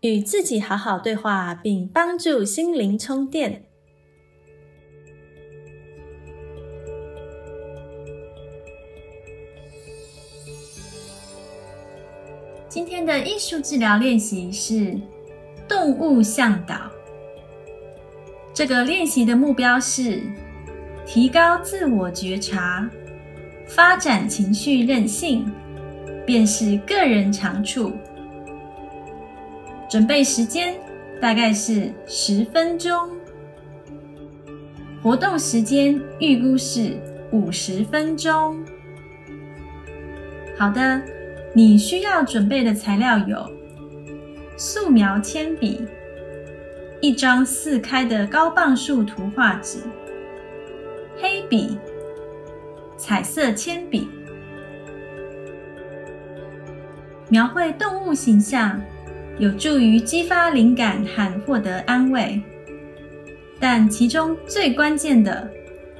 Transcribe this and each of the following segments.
与自己好好对话，并帮助心灵充电。今天的艺术治疗练习是动物向导。这个练习的目标是提高自我觉察。发展情绪韧性，便是个人长处。准备时间大概是十分钟，活动时间预估是五十分钟。好的，你需要准备的材料有素描铅笔、一张四开的高磅数图画纸、黑笔。彩色铅笔，描绘动物形象，有助于激发灵感和获得安慰。但其中最关键的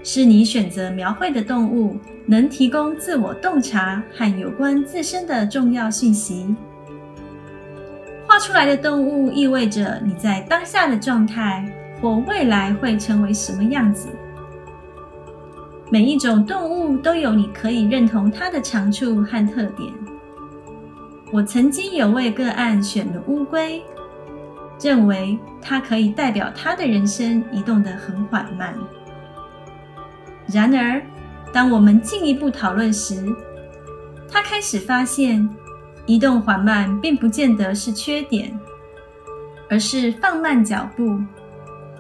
是，你选择描绘的动物能提供自我洞察和有关自身的重要信息。画出来的动物意味着你在当下的状态或未来会成为什么样子。每一种动物都有你可以认同它的长处和特点。我曾经有位个案选了乌龟，认为它可以代表他的人生移动得很缓慢。然而，当我们进一步讨论时，他开始发现，移动缓慢并不见得是缺点，而是放慢脚步，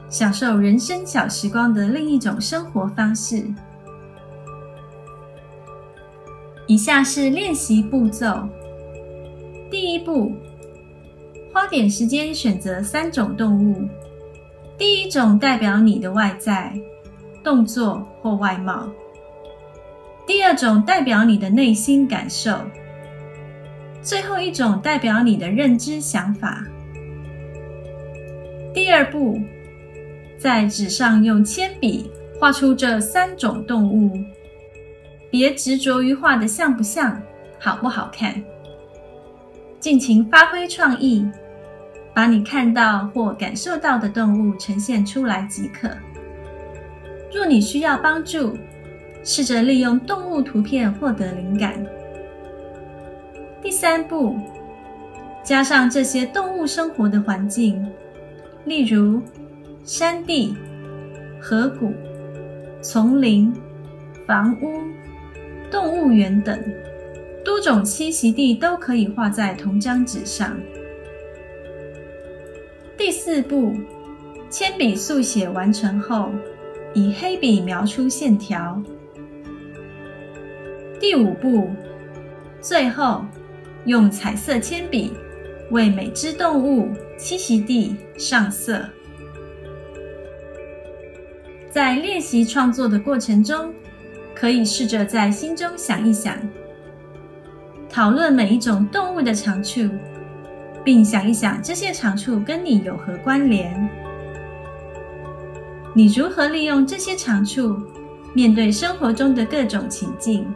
享受人生小时光的另一种生活方式。以下是练习步骤。第一步，花点时间选择三种动物。第一种代表你的外在动作或外貌；第二种代表你的内心感受；最后一种代表你的认知想法。第二步，在纸上用铅笔画出这三种动物。别执着于画的像不像、好不好看，尽情发挥创意，把你看到或感受到的动物呈现出来即可。若你需要帮助，试着利用动物图片获得灵感。第三步，加上这些动物生活的环境，例如山地、河谷、丛林、房屋。动物园等多种栖息地都可以画在同张纸上。第四步，铅笔速写完成后，以黑笔描出线条。第五步，最后用彩色铅笔为每只动物栖息地上色。在练习创作的过程中。可以试着在心中想一想，讨论每一种动物的长处，并想一想这些长处跟你有何关联。你如何利用这些长处面对生活中的各种情境？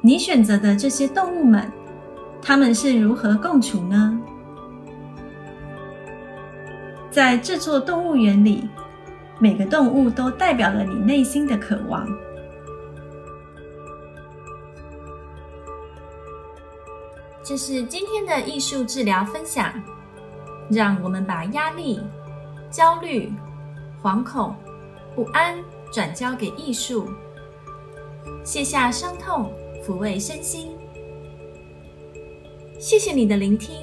你选择的这些动物们，它们是如何共处呢？在这座动物园里。每个动物都代表了你内心的渴望。这是今天的艺术治疗分享，让我们把压力、焦虑、惶恐、不安转交给艺术，卸下伤痛，抚慰身心。谢谢你的聆听，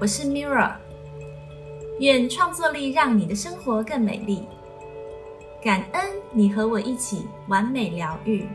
我是 Mirra，愿创作力让你的生活更美丽。感恩你和我一起完美疗愈。